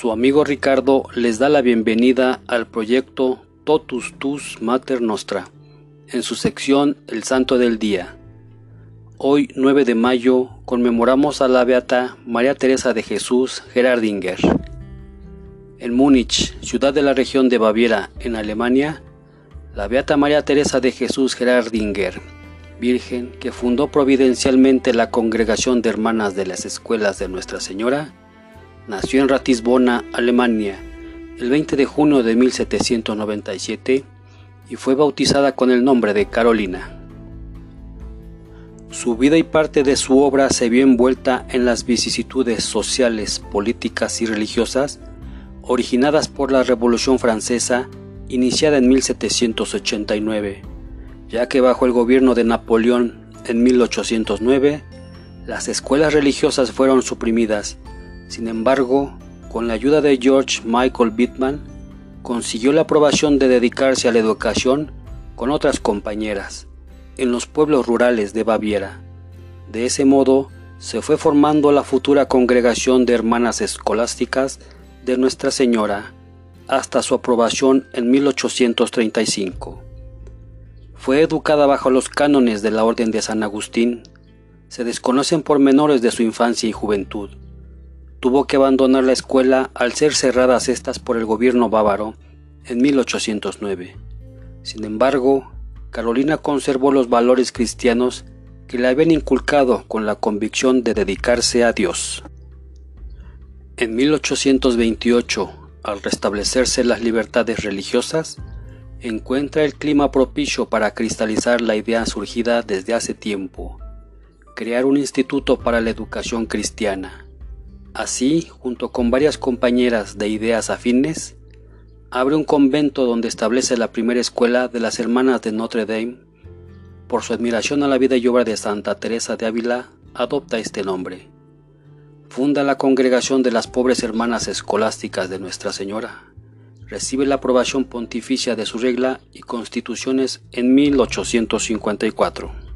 Su amigo Ricardo les da la bienvenida al proyecto Totus Tus Mater Nostra, en su sección El Santo del Día. Hoy, 9 de mayo, conmemoramos a la beata María Teresa de Jesús Gerardinger. En Múnich, ciudad de la región de Baviera, en Alemania, la beata María Teresa de Jesús Gerardinger, virgen que fundó providencialmente la Congregación de Hermanas de las Escuelas de Nuestra Señora, nació en Ratisbona, Alemania, el 20 de junio de 1797 y fue bautizada con el nombre de Carolina. Su vida y parte de su obra se vio envuelta en las vicisitudes sociales, políticas y religiosas originadas por la Revolución Francesa iniciada en 1789, ya que bajo el gobierno de Napoleón en 1809, las escuelas religiosas fueron suprimidas. Sin embargo, con la ayuda de George Michael Bittman, consiguió la aprobación de dedicarse a la educación con otras compañeras en los pueblos rurales de Baviera. De ese modo, se fue formando la futura congregación de hermanas escolásticas de Nuestra Señora, hasta su aprobación en 1835. Fue educada bajo los cánones de la Orden de San Agustín. Se desconocen pormenores de su infancia y juventud. Tuvo que abandonar la escuela al ser cerradas estas por el gobierno bávaro en 1809. Sin embargo, Carolina conservó los valores cristianos que le habían inculcado con la convicción de dedicarse a Dios. En 1828, al restablecerse las libertades religiosas, encuentra el clima propicio para cristalizar la idea surgida desde hace tiempo, crear un instituto para la educación cristiana. Así, junto con varias compañeras de ideas afines, abre un convento donde establece la primera escuela de las Hermanas de Notre Dame. Por su admiración a la vida y obra de Santa Teresa de Ávila, adopta este nombre funda la Congregación de las Pobres Hermanas Escolásticas de Nuestra Señora. Recibe la aprobación pontificia de su regla y constituciones en 1854.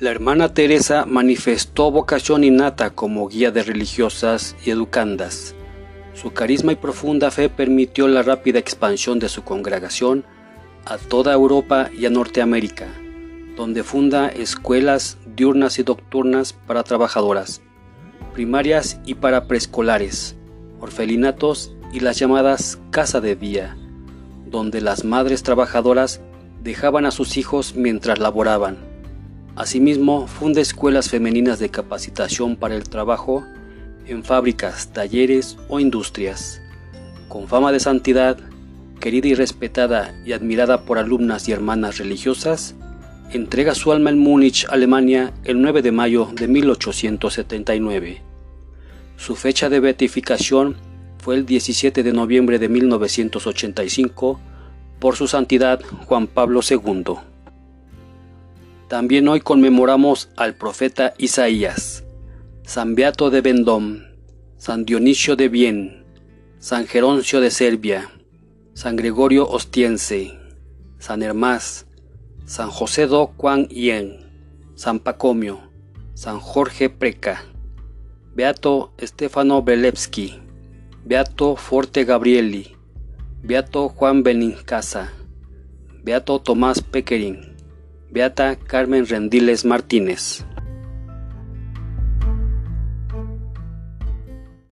La hermana Teresa manifestó vocación innata como guía de religiosas y educandas. Su carisma y profunda fe permitió la rápida expansión de su congregación a toda Europa y a Norteamérica, donde funda escuelas diurnas y nocturnas para trabajadoras primarias y para preescolares, orfelinatos y las llamadas casa de día, donde las madres trabajadoras dejaban a sus hijos mientras laboraban. Asimismo, funda escuelas femeninas de capacitación para el trabajo en fábricas, talleres o industrias. Con fama de santidad, querida y respetada y admirada por alumnas y hermanas religiosas, entrega su alma en Múnich, Alemania, el 9 de mayo de 1879. Su fecha de beatificación fue el 17 de noviembre de 1985 por su santidad Juan Pablo II. También hoy conmemoramos al profeta Isaías, San Beato de Vendôme, San Dionisio de Bien, San Geroncio de Serbia, San Gregorio Ostiense, San Hermás, San José do Juan Yen, San Pacomio, San Jorge Preca, Beato Stefano Belevsky, Beato Forte Gabrieli, Beato Juan Benincasa, Beato Tomás Pequerín, Beata Carmen Rendiles Martínez.